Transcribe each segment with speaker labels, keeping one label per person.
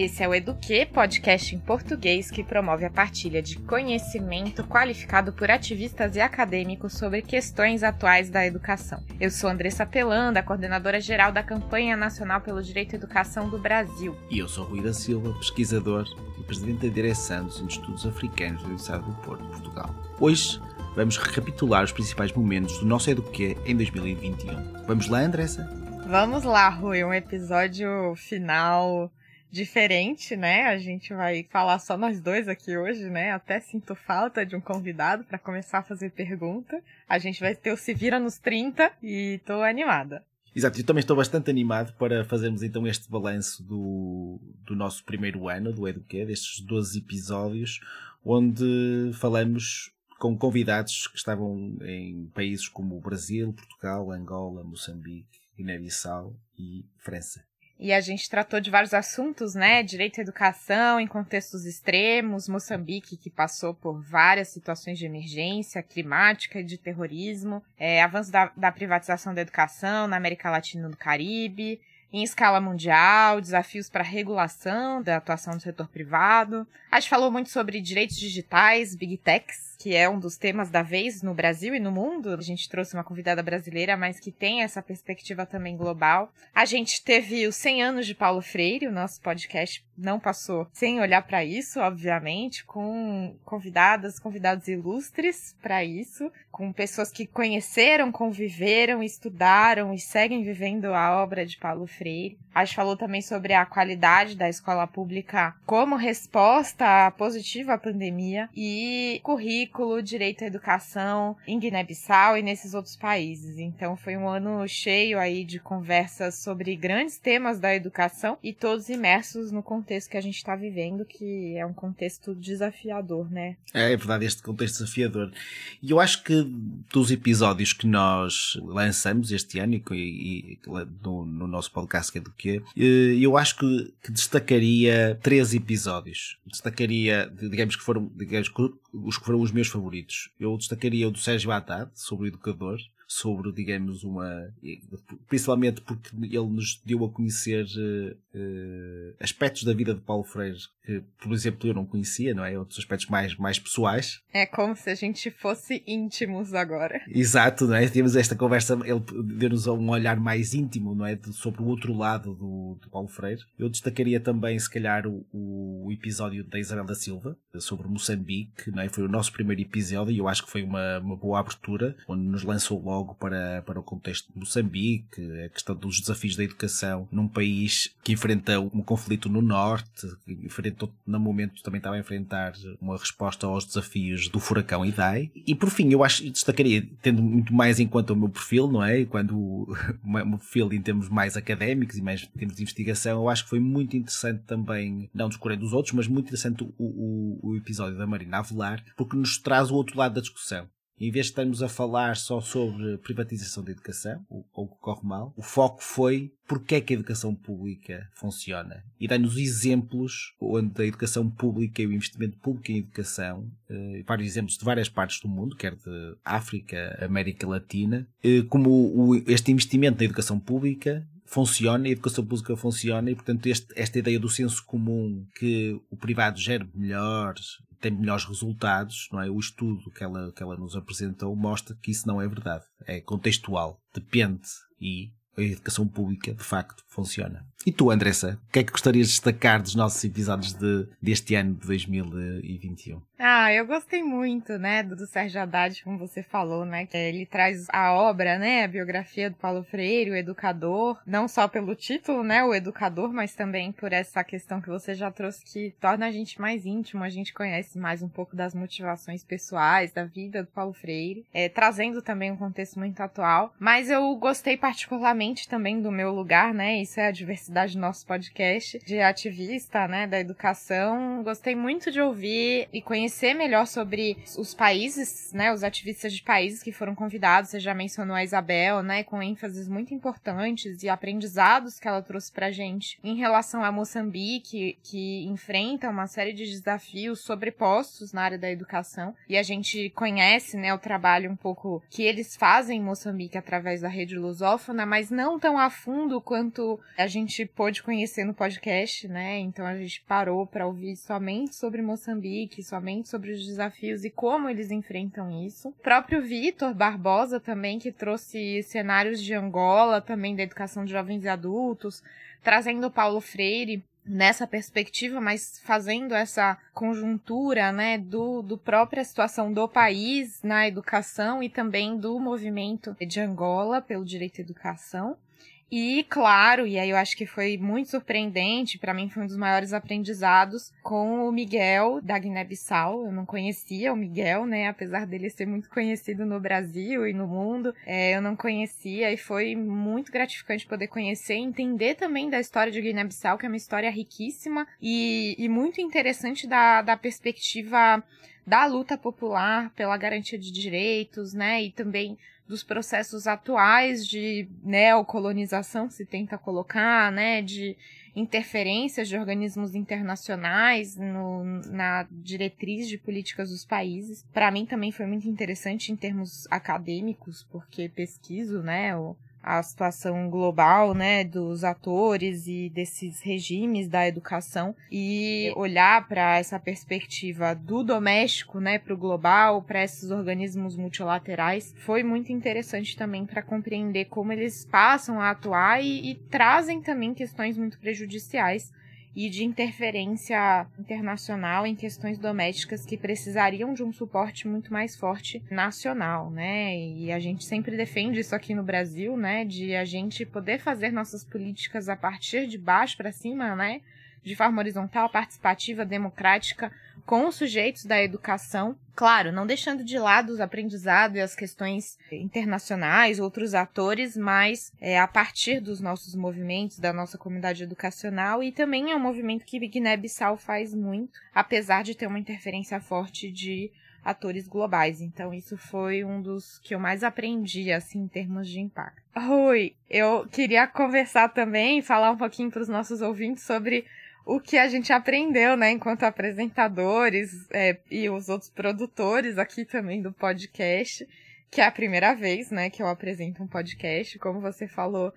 Speaker 1: Esse é o Eduque, podcast em português que promove a partilha de conhecimento qualificado por ativistas e acadêmicos sobre questões atuais da educação. Eu sou Andressa Pelanda, coordenadora geral da Campanha Nacional pelo Direito à Educação do Brasil.
Speaker 2: E eu sou Rui da Silva, pesquisador e presidente da direção dos Institutos Africanos da Universidade do Porto, Portugal. Hoje vamos recapitular os principais momentos do nosso Eduque em 2021. Vamos lá, Andressa?
Speaker 1: Vamos lá, Rui, um episódio final diferente, né? A gente vai falar só nós dois aqui hoje, né? Até sinto falta de um convidado para começar a fazer pergunta. A gente vai ter o Se Vira nos 30 e tô animada.
Speaker 2: Exato, eu também estou bastante animado para fazermos então este balanço do, do nosso primeiro ano do Eduquê, destes 12 episódios, onde falamos com convidados que estavam em países como o Brasil, Portugal, Angola, Moçambique, Guiné-Bissau e França.
Speaker 1: E a gente tratou de vários assuntos, né? Direito à educação em contextos extremos, Moçambique, que passou por várias situações de emergência climática e de terrorismo, é, avanço da, da privatização da educação na América Latina e no Caribe, em escala mundial, desafios para regulação da atuação do setor privado. A gente falou muito sobre direitos digitais, big techs, que é um dos temas da vez no Brasil e no mundo. A gente trouxe uma convidada brasileira, mas que tem essa perspectiva também global. A gente teve os 100 anos de Paulo Freire, o nosso podcast não passou sem olhar para isso, obviamente, com convidadas, convidados ilustres para isso, com pessoas que conheceram, conviveram, estudaram e seguem vivendo a obra de Paulo Freire. A gente falou também sobre a qualidade da escola pública como resposta positiva à pandemia e currículo, direito à educação em Guiné-Bissau e nesses outros países. Então foi um ano cheio aí de conversas sobre grandes temas da educação e todos imersos no contexto que a gente está vivendo, que é um contexto desafiador, né?
Speaker 2: É, é verdade, este contexto desafiador. E eu acho que dos episódios que nós lançamos este ano e, e no, no nosso podcast que é do quê, eh, eu acho que, que destacaria três episódios. Destacaria, digamos que foram, digamos os que foram os meus favoritos. Eu destacaria o do Sérgio Haddad, sobre o educador, sobre, digamos, uma. Principalmente porque ele nos deu a conhecer uh, aspectos da vida de Paulo Freire que, por exemplo, eu não conhecia, não é? Outros aspectos mais, mais pessoais.
Speaker 1: É como se a gente fosse íntimos agora.
Speaker 2: Exato, não é? Tínhamos esta conversa, ele deu-nos um olhar mais íntimo, não é? sobre o outro lado do, do Paulo Freire. Eu destacaria também, se calhar, o, o episódio da Isabel da Silva, sobre Moçambique, não é? Foi o nosso primeiro episódio e eu acho que foi uma, uma boa abertura, onde nos lançou logo para, para o contexto de Moçambique, a questão dos desafios da educação num país que enfrenta um conflito no norte, que enfrenta no momento também estava a enfrentar uma resposta aos desafios do furacão Idai. E por fim, eu acho, destacaria, tendo muito mais em conta o meu perfil, não é? Quando o meu perfil em termos mais académicos e mais em termos de investigação, eu acho que foi muito interessante também, não descurando os outros, mas muito interessante o, o, o episódio da Marina Avelar, porque nos traz o outro lado da discussão em vez de estarmos a falar só sobre privatização da educação, ou o que corre mal, o foco foi porque é que a educação pública funciona. E dá-nos exemplos onde a educação pública e o investimento público em educação, eh, vários exemplos de várias partes do mundo, quer de África, América Latina, eh, como o, este investimento na educação pública funciona, a educação pública funciona e, portanto, este, esta ideia do senso comum que o privado gera melhor, tem melhores resultados, não é? O estudo que ela, que ela nos apresentou mostra que isso não é verdade. É contextual. Depende e a educação pública, de facto, funciona. E tu, Andressa, o que é que gostarias de destacar dos nossos episódios de, deste ano de 2021?
Speaker 1: Ah, eu gostei muito, né, do, Sérgio Haddad, como você falou, né, que ele traz a obra, né, a biografia do Paulo Freire, o educador, não só pelo título, né, o educador, mas também por essa questão que você já trouxe que torna a gente mais íntimo, a gente conhece mais um pouco das motivações pessoais, da vida do Paulo Freire, é, trazendo também um contexto muito atual, mas eu gostei particularmente também do meu lugar, né, isso é a diversidade do nosso podcast, de ativista, né, da educação, gostei muito de ouvir e conhecer conhecer melhor sobre os países, né, os ativistas de países que foram convidados. Você já mencionou a Isabel, né, com ênfases muito importantes e aprendizados que ela trouxe pra gente em relação a Moçambique, que enfrenta uma série de desafios sobrepostos na área da educação. E a gente conhece, né, o trabalho um pouco que eles fazem em Moçambique através da rede lusófona, mas não tão a fundo quanto a gente pôde conhecer no podcast, né? Então a gente parou para ouvir somente sobre Moçambique, somente sobre os desafios e como eles enfrentam isso. O próprio Vitor Barbosa também, que trouxe cenários de Angola, também da educação de jovens e adultos, trazendo Paulo Freire nessa perspectiva, mas fazendo essa conjuntura, né, do, do própria situação do país na educação e também do movimento de Angola pelo direito à educação. E, claro, e aí eu acho que foi muito surpreendente, para mim foi um dos maiores aprendizados com o Miguel da Guiné-Bissau. Eu não conhecia o Miguel, né? Apesar dele ser muito conhecido no Brasil e no mundo, é, eu não conhecia e foi muito gratificante poder conhecer e entender também da história de Guiné-Bissau, que é uma história riquíssima e, e muito interessante da, da perspectiva da luta popular pela garantia de direitos, né? E também dos processos atuais de neocolonização que se tenta colocar, né, de interferências de organismos internacionais no, na diretriz de políticas dos países. Para mim também foi muito interessante em termos acadêmicos, porque pesquiso, né, o, a situação global, né, dos atores e desses regimes da educação e olhar para essa perspectiva do doméstico, né, para o global, para esses organismos multilaterais, foi muito interessante também para compreender como eles passam a atuar e, e trazem também questões muito prejudiciais e de interferência internacional em questões domésticas que precisariam de um suporte muito mais forte nacional, né? E a gente sempre defende isso aqui no Brasil, né? De a gente poder fazer nossas políticas a partir de baixo para cima, né? De forma horizontal, participativa, democrática, com os sujeitos da educação, claro, não deixando de lado os aprendizados e as questões internacionais, outros atores, mas é, a partir dos nossos movimentos, da nossa comunidade educacional, e também é um movimento que Guiné-Bissau faz muito, apesar de ter uma interferência forte de atores globais. Então, isso foi um dos que eu mais aprendi, assim, em termos de impacto. Rui, eu queria conversar também, falar um pouquinho para os nossos ouvintes sobre o que a gente aprendeu, né, enquanto apresentadores é, e os outros produtores aqui também do podcast, que é a primeira vez, né, que eu apresento um podcast, como você falou,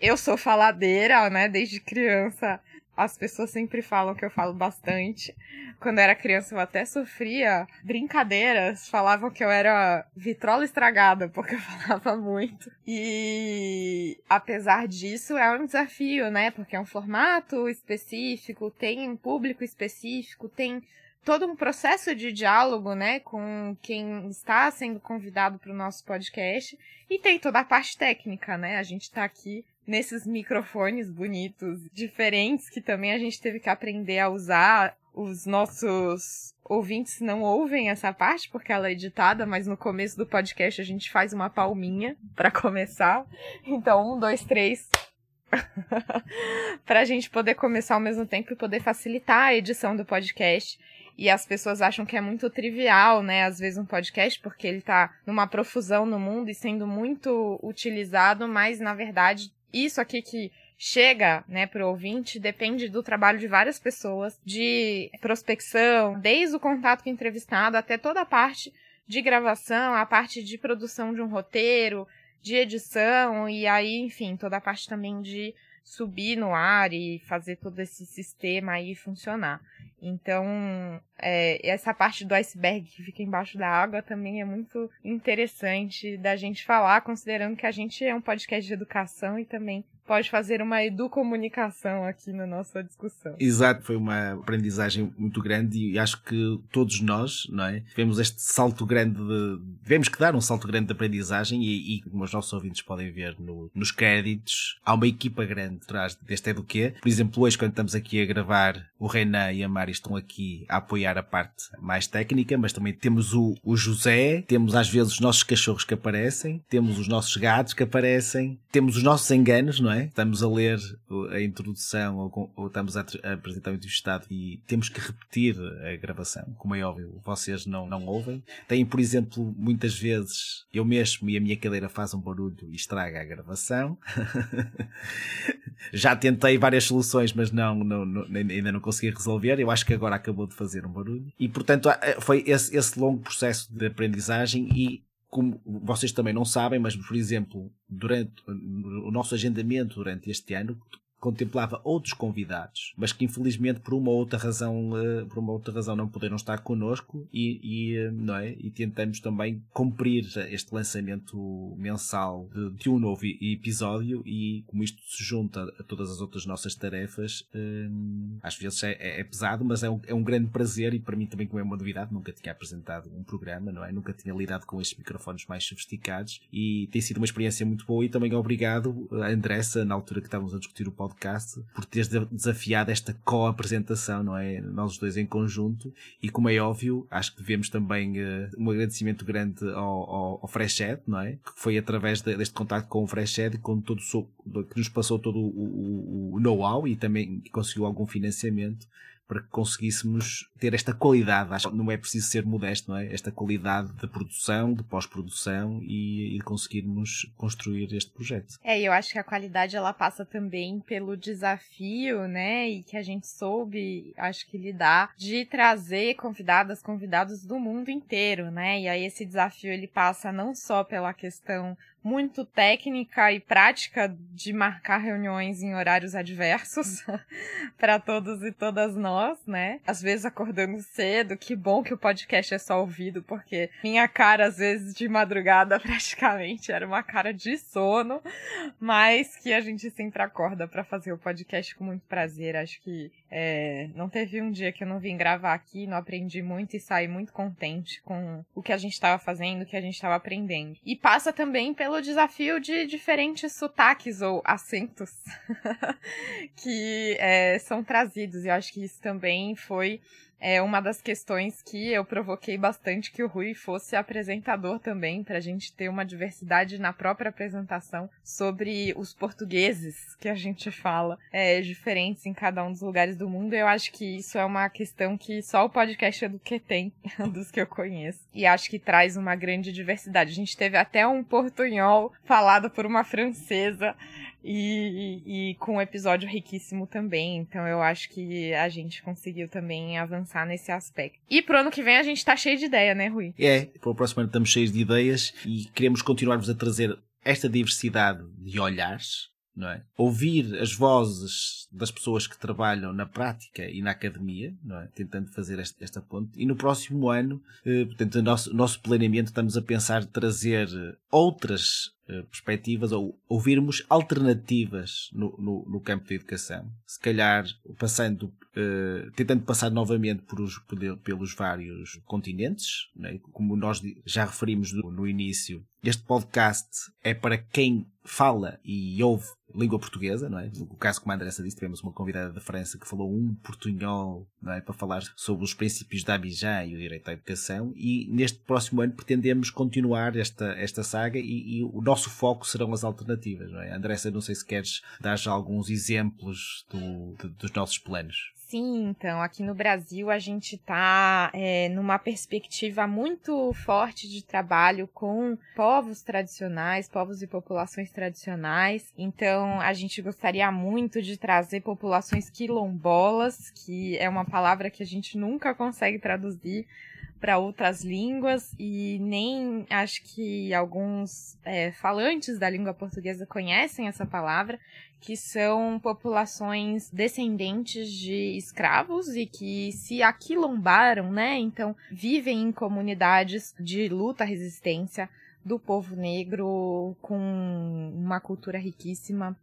Speaker 1: eu sou faladeira, né, desde criança as pessoas sempre falam que eu falo bastante. Quando era criança, eu até sofria brincadeiras. Falavam que eu era vitrola estragada, porque eu falava muito. E apesar disso, é um desafio, né? Porque é um formato específico, tem um público específico, tem todo um processo de diálogo, né, com quem está sendo convidado para o nosso podcast e tem toda a parte técnica, né? A gente está aqui nesses microfones bonitos, diferentes, que também a gente teve que aprender a usar. Os nossos ouvintes não ouvem essa parte porque ela é editada, mas no começo do podcast a gente faz uma palminha para começar. Então, um, dois, três. para a gente poder começar ao mesmo tempo e poder facilitar a edição do podcast. E as pessoas acham que é muito trivial, né? Às vezes um podcast, porque ele tá numa profusão no mundo e sendo muito utilizado, mas na verdade isso aqui que chega, né, pro ouvinte depende do trabalho de várias pessoas, de prospecção, desde o contato com o entrevistado até toda a parte de gravação, a parte de produção de um roteiro, de edição e aí, enfim, toda a parte também de subir no ar e fazer todo esse sistema aí funcionar. Então, é, essa parte do iceberg que fica embaixo da água também é muito interessante da gente falar, considerando que a gente é um podcast de educação e também pode fazer uma educomunicação aqui na nossa discussão.
Speaker 2: Exato, foi uma aprendizagem muito grande e acho que todos nós, não é? Tivemos este salto grande de. Tivemos que dar um salto grande de aprendizagem e, e como os nossos ouvintes podem ver no, nos créditos, há uma equipa grande atrás deste Eduquê. Por exemplo, hoje, quando estamos aqui a gravar, o Renan e a Mari estão aqui a apoiar a parte mais técnica, mas também temos o, o José, temos às vezes os nossos cachorros que aparecem, temos os nossos gatos que aparecem, temos os nossos enganos, não é? É? Estamos a ler a introdução ou, ou estamos a, a, apresentar o entrevistado e temos que repetir a gravação, como é óbvio, vocês não, não ouvem. Tem, por exemplo, muitas vezes eu mesmo e a minha cadeira faz um barulho e estraga a gravação. Já tentei várias soluções, mas não, não, não, ainda não consegui resolver. Eu acho que agora acabou de fazer um barulho. E portanto foi esse, esse longo processo de aprendizagem e como vocês também não sabem, mas por exemplo, durante o nosso agendamento durante este ano, contemplava outros convidados, mas que infelizmente por uma outra razão, uh, por uma outra razão não puderam estar connosco e, e uh, não é? E tentamos também cumprir este lançamento mensal de, de um novo episódio e como isto se junta a todas as outras nossas tarefas, uh, às vezes é, é, é, pesado, mas é um, é um grande prazer e para mim também como é uma novidade, nunca tinha apresentado um programa, não é? Nunca tinha lidado com estes microfones mais sofisticados e tem sido uma experiência muito boa e também obrigado a Andressa, na altura que estávamos a discutir o podcast podcast por teres desafiado esta co-apresentação, não é? Nós dois em conjunto. E como é óbvio, acho que devemos também uh, um agradecimento grande ao, ao, ao Freshed, não é? Que foi através de, deste contato com o Freshed com todo o, que nos passou todo o, o, o know-how e também conseguiu algum financiamento para que conseguíssemos ter esta qualidade. Acho que não é preciso ser modesto, não é? Esta qualidade de produção, de pós-produção e, e conseguirmos construir este projeto.
Speaker 1: É, eu acho que a qualidade ela passa também pelo desafio, né? E que a gente soube, acho que lidar de trazer convidadas, convidados do mundo inteiro, né? E aí esse desafio ele passa não só pela questão muito técnica e prática de marcar reuniões em horários adversos para todos e todas nós, né? Às vezes acordando cedo, que bom que o podcast é só ouvido, porque minha cara, às vezes, de madrugada, praticamente era uma cara de sono, mas que a gente sempre acorda para fazer o podcast com muito prazer. Acho que é, não teve um dia que eu não vim gravar aqui, não aprendi muito e saí muito contente com o que a gente estava fazendo, o que a gente estava aprendendo. E passa também pelo pelo desafio de diferentes sotaques ou acentos que é, são trazidos. Eu acho que isso também foi é uma das questões que eu provoquei bastante que o Rui fosse apresentador também, para a gente ter uma diversidade na própria apresentação sobre os portugueses que a gente fala, é, diferentes em cada um dos lugares do mundo. Eu acho que isso é uma questão que só o podcast do que tem, dos que eu conheço. E acho que traz uma grande diversidade. A gente teve até um portunhol falado por uma francesa e, e, com um episódio riquíssimo também. Então eu acho que a gente conseguiu também avançar nesse aspecto. E pro ano que vem a gente tá cheio de ideia, né, Rui?
Speaker 2: É, pro próximo ano estamos cheios de ideias e queremos continuar-vos a trazer esta diversidade de olhares não é? Ouvir as vozes das pessoas que trabalham na prática e na academia, não é? Tentando fazer esta, esta ponte. E no próximo ano, eh, portanto, o nosso, nosso planeamento estamos a pensar trazer outras perspectivas ou ouvirmos alternativas no, no, no, campo da educação. Se calhar passando, uh, tentando passar novamente por os, pelos vários continentes, né? como nós já referimos no, no início. Este podcast é para quem fala e ouve língua portuguesa, não é? No caso, como a Andressa disse, tivemos uma convidada da França que falou um portunhol, não é? Para falar sobre os princípios da Abidjan e o direito à educação. E neste próximo ano pretendemos continuar esta, esta saga e, e o nosso foco serão as alternativas, não é? Andressa, não sei se queres dar já alguns exemplos do, de, dos nossos planos.
Speaker 1: Sim, então, aqui no Brasil a gente está é, numa perspectiva muito forte de trabalho com povos tradicionais, povos e populações tradicionais. Então, a gente gostaria muito de trazer populações quilombolas, que é uma palavra que a gente nunca consegue traduzir para outras línguas e nem acho que alguns é, falantes da língua portuguesa conhecem essa palavra, que são populações descendentes de escravos e que se aquilombaram, né? Então vivem em comunidades de luta resistência do povo negro com uma cultura riquíssima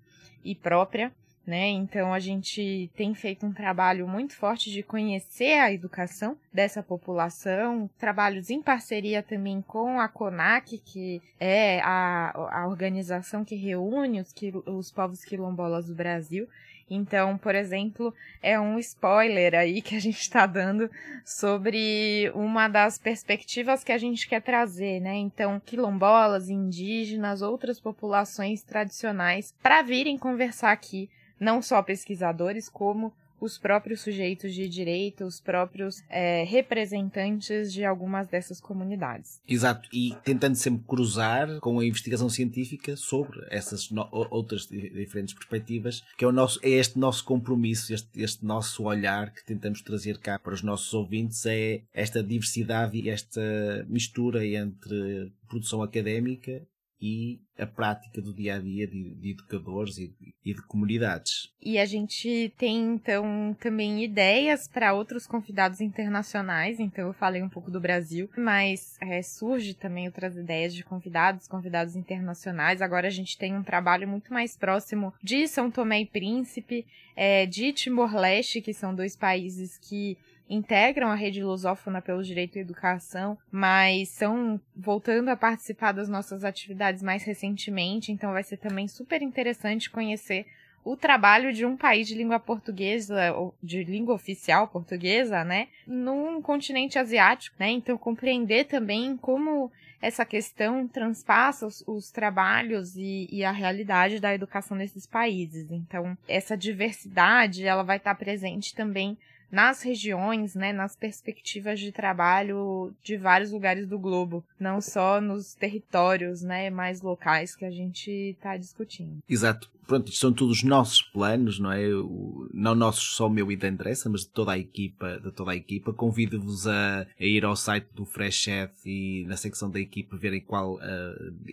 Speaker 1: e própria né? Então a gente tem feito um trabalho muito forte de conhecer a educação dessa população, trabalhos em parceria também com a CONAC, que é a, a organização que reúne os, os povos quilombolas do Brasil. Então, por exemplo, é um spoiler aí que a gente está dando sobre uma das perspectivas que a gente quer trazer, né? Então, quilombolas, indígenas, outras populações tradicionais para virem conversar aqui não só pesquisadores, como os próprios sujeitos de direito, os próprios é, representantes de algumas dessas comunidades.
Speaker 2: Exato, e tentando sempre cruzar com a investigação científica sobre essas outras diferentes perspectivas, que é, o nosso, é este nosso compromisso, este, este nosso olhar que tentamos trazer cá para os nossos ouvintes, é esta diversidade e esta mistura entre produção académica e a prática do dia a dia de, de educadores e, e, de comunidades.
Speaker 1: E a gente tem então também ideias para outros convidados internacionais. Então eu falei um pouco do Brasil, mas é, surge também outras ideias de convidados, convidados internacionais. Agora a gente tem um trabalho muito mais próximo de São Tomé e Príncipe, é, de Timor-Leste, que são dois países que integram a rede lusófona pelo direito à educação, mas são voltando a participar das nossas atividades mais recentemente, então vai ser também super interessante conhecer o trabalho de um país de língua portuguesa, de língua oficial portuguesa, né, num continente asiático, né? Então compreender também como essa questão transpassa os, os trabalhos e, e, a realidade da educação nesses países. Então essa diversidade ela vai estar presente também nas regiões, né, nas perspectivas de trabalho de vários lugares do globo, não só nos territórios, né, mais locais que a gente está discutindo.
Speaker 2: Exato. Pronto, são todos os nossos planos, não é? O, não nossos só o meu e da Andressa, mas de toda a equipa, de toda a equipa. Convido-vos a, a, ir ao site do Freshet e na secção da equipa verem qual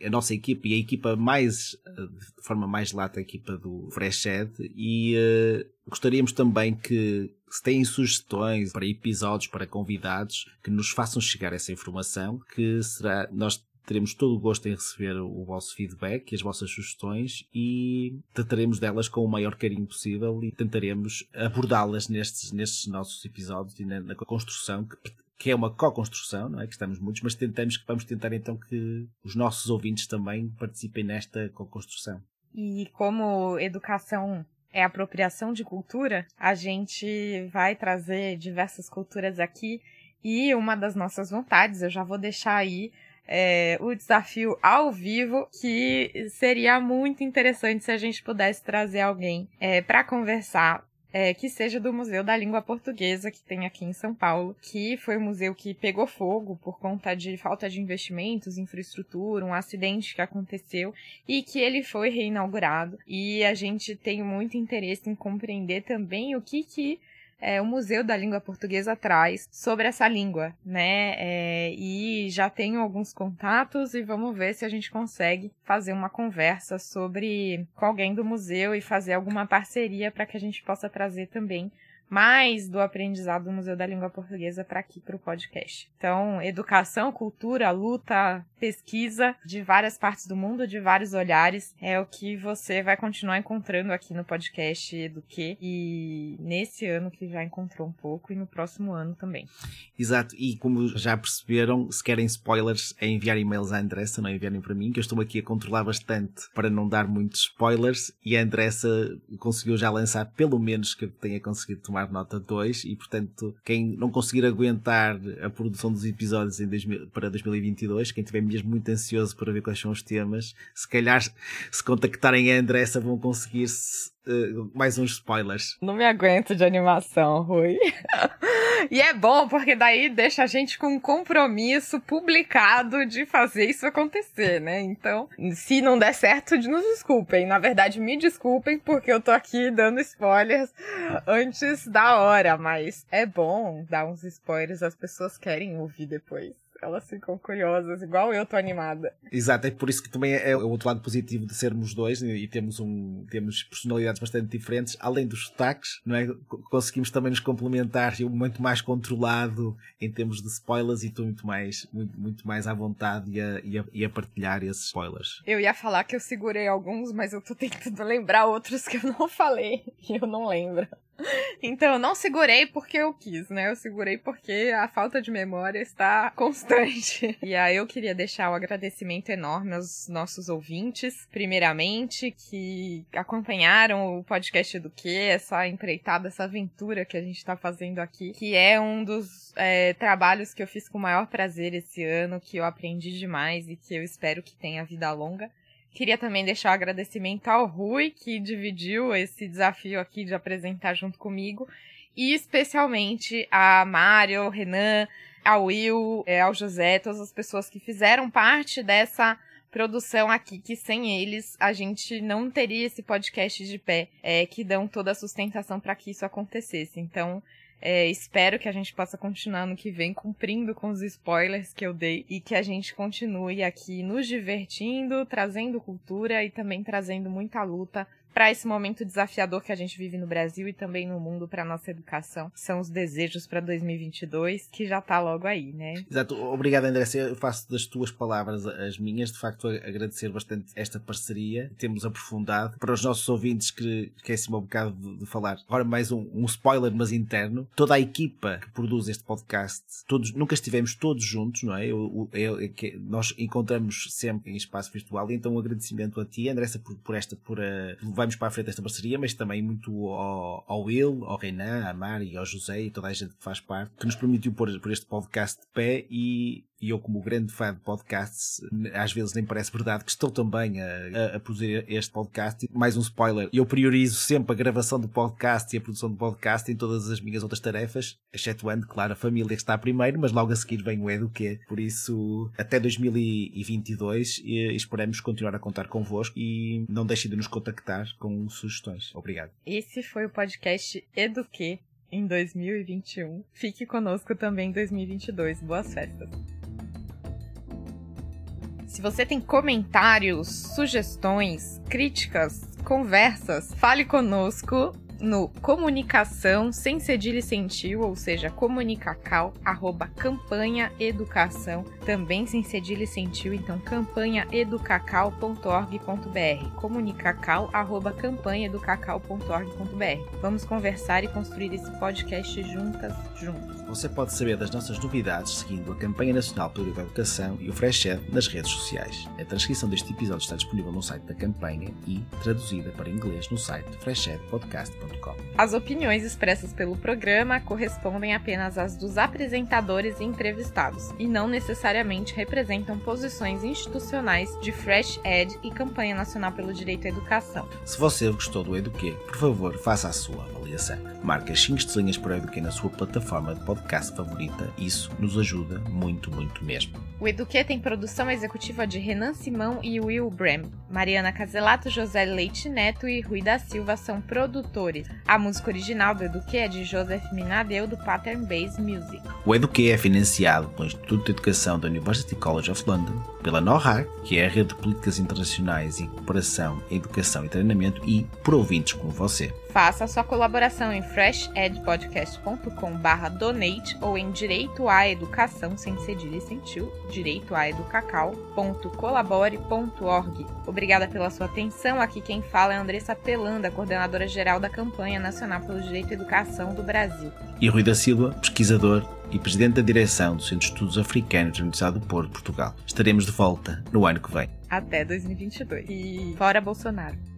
Speaker 2: a nossa equipa e a equipa mais, de forma mais lata, a equipa do Freshet e uh, gostaríamos também que se têm sugestões para episódios, para convidados, que nos façam chegar essa informação, que será, nós teremos todo o gosto em receber o vosso feedback e as vossas sugestões e trataremos delas com o maior carinho possível e tentaremos abordá-las nestes, nestes nossos episódios e na, na construção que, que é uma co-construção, não é? Que estamos muitos, mas tentamos que vamos tentar então que os nossos ouvintes também participem nesta co-construção.
Speaker 1: E como educação é apropriação de cultura, a gente vai trazer diversas culturas aqui e uma das nossas vontades, eu já vou deixar aí é, o desafio ao vivo, que seria muito interessante se a gente pudesse trazer alguém é, para conversar é, que seja do Museu da Língua Portuguesa, que tem aqui em São Paulo, que foi um museu que pegou fogo por conta de falta de investimentos, infraestrutura, um acidente que aconteceu e que ele foi reinaugurado. E a gente tem muito interesse em compreender também o que que é, o Museu da Língua Portuguesa traz sobre essa língua, né? É, e já tenho alguns contatos e vamos ver se a gente consegue fazer uma conversa sobre com alguém do museu e fazer alguma parceria para que a gente possa trazer também mais do aprendizado do Museu da Língua Portuguesa para aqui para o podcast. Então, educação, cultura, luta, pesquisa de várias partes do mundo, de vários olhares, é o que você vai continuar encontrando aqui no podcast Eduque e nesse ano que já encontrou um pouco e no próximo ano também.
Speaker 2: Exato, e como já perceberam, se querem spoilers, é enviar e-mails à Andressa, não é enviarem para mim, que eu estou aqui a controlar bastante para não dar muitos spoilers e a Andressa conseguiu já lançar pelo menos que eu tenha conseguido tomar tomar nota 2 e, portanto, quem não conseguir aguentar a produção dos episódios em 2000, para 2022, quem estiver mesmo muito ansioso para ver quais são os temas, se calhar, se contactarem a Andressa, vão conseguir uh, mais uns spoilers.
Speaker 1: Não me aguento de animação, Rui. e é bom, porque daí deixa a gente com um compromisso publicado de fazer isso acontecer, né? Então, se não der certo, nos desculpem. Na verdade, me desculpem, porque eu tô aqui dando spoilers antes da hora, mas é bom dar uns spoilers, as pessoas querem ouvir depois elas ficam curiosas, igual eu tô animada.
Speaker 2: Exato, é por isso que também é o outro lado positivo de sermos dois e temos, um, temos personalidades bastante diferentes, além dos sotaques, não é? Conseguimos também nos complementar e um muito mais controlado em termos de spoilers e estou muito mais, muito, muito mais à vontade e a, e, a, e a partilhar esses spoilers.
Speaker 1: Eu ia falar que eu segurei alguns, mas eu tô tentando lembrar outros que eu não falei e eu não lembro. Então, eu não segurei porque eu quis, né? Eu segurei porque a falta de memória está constante. E aí eu queria deixar o um agradecimento enorme aos nossos ouvintes, primeiramente, que acompanharam o podcast do que, essa empreitada, essa aventura que a gente está fazendo aqui, que é um dos é, trabalhos que eu fiz com o maior prazer esse ano, que eu aprendi demais e que eu espero que tenha vida longa Queria também deixar o um agradecimento ao Rui, que dividiu esse desafio aqui de apresentar junto comigo, e especialmente a Mário, Renan, ao Will, é, ao José, todas as pessoas que fizeram parte dessa produção aqui, que sem eles a gente não teria esse podcast de pé, é, que dão toda a sustentação para que isso acontecesse. Então, é, espero que a gente possa continuar no que vem cumprindo com os spoilers que eu dei e que a gente continue aqui nos divertindo, trazendo cultura e também trazendo muita luta para esse momento desafiador que a gente vive no Brasil e também no mundo para nossa educação. São os desejos para 2022, que já está logo aí, né?
Speaker 2: Exato. Obrigado, André. Eu faço das tuas palavras as minhas. De facto, agradecer bastante esta parceria. Temos aprofundado. Para os nossos ouvintes que esqueci-me um bocado de, de, falar, agora mais um, um, spoiler, mas interno. Toda a equipa que produz este podcast, todos, nunca estivemos todos juntos, não é? Eu, eu, eu, nós encontramos sempre em espaço virtual. Então, um agradecimento a ti, Andressa, por, por esta, por uh, vamos para a frente esta parceria, mas também muito ao, ao Will, ao Renan, à Mari, ao José e toda a gente que faz parte, que nos permitiu pôr, pôr este podcast de pé e e eu, como grande fã de podcasts, às vezes nem parece verdade que estou também a, a, a, produzir este podcast. Mais um spoiler: eu priorizo sempre a gravação do podcast e a produção do podcast em todas as minhas outras tarefas, excetuando, claro, a família que está primeiro, mas logo a seguir vem o Eduquê. Por isso, até 2022, e esperamos continuar a contar convosco e não deixem de nos contactar com sugestões. Obrigado.
Speaker 1: Esse foi o podcast Eduquê em 2021. Fique conosco também em 2022. Boas festas! Se você tem comentários, sugestões, críticas, conversas, fale conosco no comunicação sem cedilha e sentiu, ou seja, comunicacal, arroba campanha educação, também sem cedilha e sentiu, então campanhaeducacal.org.br, comunicacal, arroba campanhaeducacal.org.br. Vamos conversar e construir esse podcast juntas, juntos.
Speaker 2: Você pode saber das nossas novidades seguindo a Campanha Nacional pela Educação e o Freshed nas redes sociais. A transcrição deste episódio está disponível no site da campanha e traduzida para inglês no site freshedpodcast.com.
Speaker 1: As opiniões expressas pelo programa correspondem apenas às dos apresentadores e entrevistados e não necessariamente representam posições institucionais de Fresh Ed e Campanha Nacional pelo Direito à Educação.
Speaker 2: Se você gostou do Eduquê, por favor, faça a sua avaliação. Marque as 5 estrelinhas para o Eduquê na sua plataforma de podcast favorita. Isso nos ajuda muito, muito mesmo.
Speaker 1: O Eduquê tem produção executiva de Renan Simão e Will Bram. Mariana Caselato, José Leite Neto e Rui da Silva são produtores. A música original do Eduquê é de Joseph Minadeu, do Pattern Base Music.
Speaker 2: O Eduquê é financiado pelo Instituto de Educação da University College of London, pela NORAC, que é a Rede de Políticas Internacionais e Cooperação Educação e Treinamento, e por ouvintes como você.
Speaker 1: Faça sua colaboração em freshedpodcast.com/donate ou em direito à educação sem cedilha e sentiu, direito a educacau.colabore.org. Obrigada pela sua atenção. Aqui quem fala é Andressa Pelanda, coordenadora geral da campanha nacional pelo direito à educação do Brasil.
Speaker 2: E Rui da Silva, pesquisador e presidente da direção do Centro de Estudos Africanos da Universidade do Porto, Portugal. Estaremos de volta no ano que vem.
Speaker 1: Até 2022. E fora Bolsonaro.